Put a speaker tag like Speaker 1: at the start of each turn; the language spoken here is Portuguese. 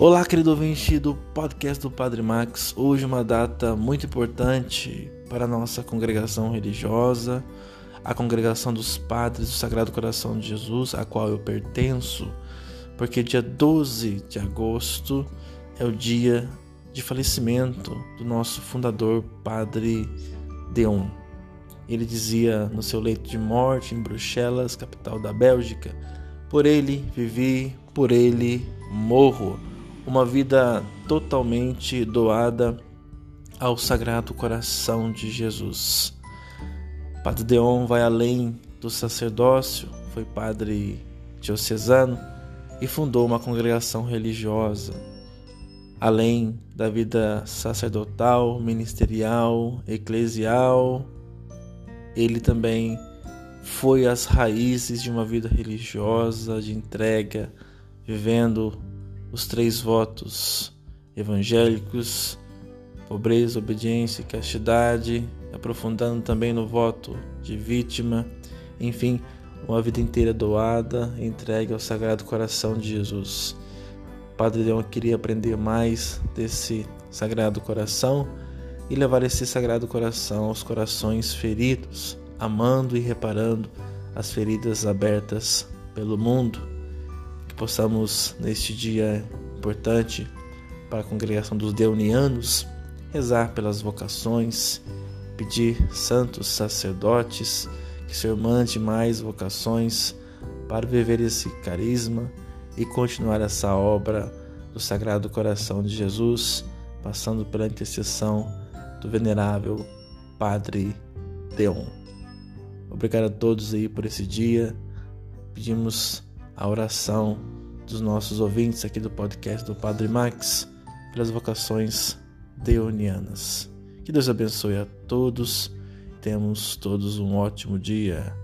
Speaker 1: Olá, querido ouvinte do podcast do Padre Max. Hoje uma data muito importante para a nossa congregação religiosa, a congregação dos Padres do Sagrado Coração de Jesus, a qual eu pertenço, porque dia 12 de agosto é o dia de falecimento do nosso fundador, Padre Deon. Ele dizia no seu leito de morte em Bruxelas, capital da Bélgica: Por ele vivi, por ele morro uma vida totalmente doada ao Sagrado Coração de Jesus. Padre Deon vai além do sacerdócio, foi padre diocesano e fundou uma congregação religiosa. Além da vida sacerdotal, ministerial, eclesial, ele também foi às raízes de uma vida religiosa, de entrega, vivendo os três votos evangélicos, pobreza, obediência e castidade, aprofundando também no voto de vítima, enfim, uma vida inteira doada, entregue ao Sagrado Coração de Jesus. Padre Leão queria aprender mais desse Sagrado Coração e levar esse Sagrado Coração aos corações feridos, amando e reparando as feridas abertas pelo mundo possamos, neste dia importante para a congregação dos Deunianos, rezar pelas vocações, pedir santos sacerdotes que o Senhor mande mais vocações para viver esse carisma e continuar essa obra do Sagrado Coração de Jesus, passando pela intercessão do venerável Padre Deon. Obrigado a todos aí por esse dia. Pedimos a oração dos nossos ouvintes aqui do podcast do Padre Max pelas vocações deonianas. Que Deus abençoe a todos. Temos todos um ótimo dia.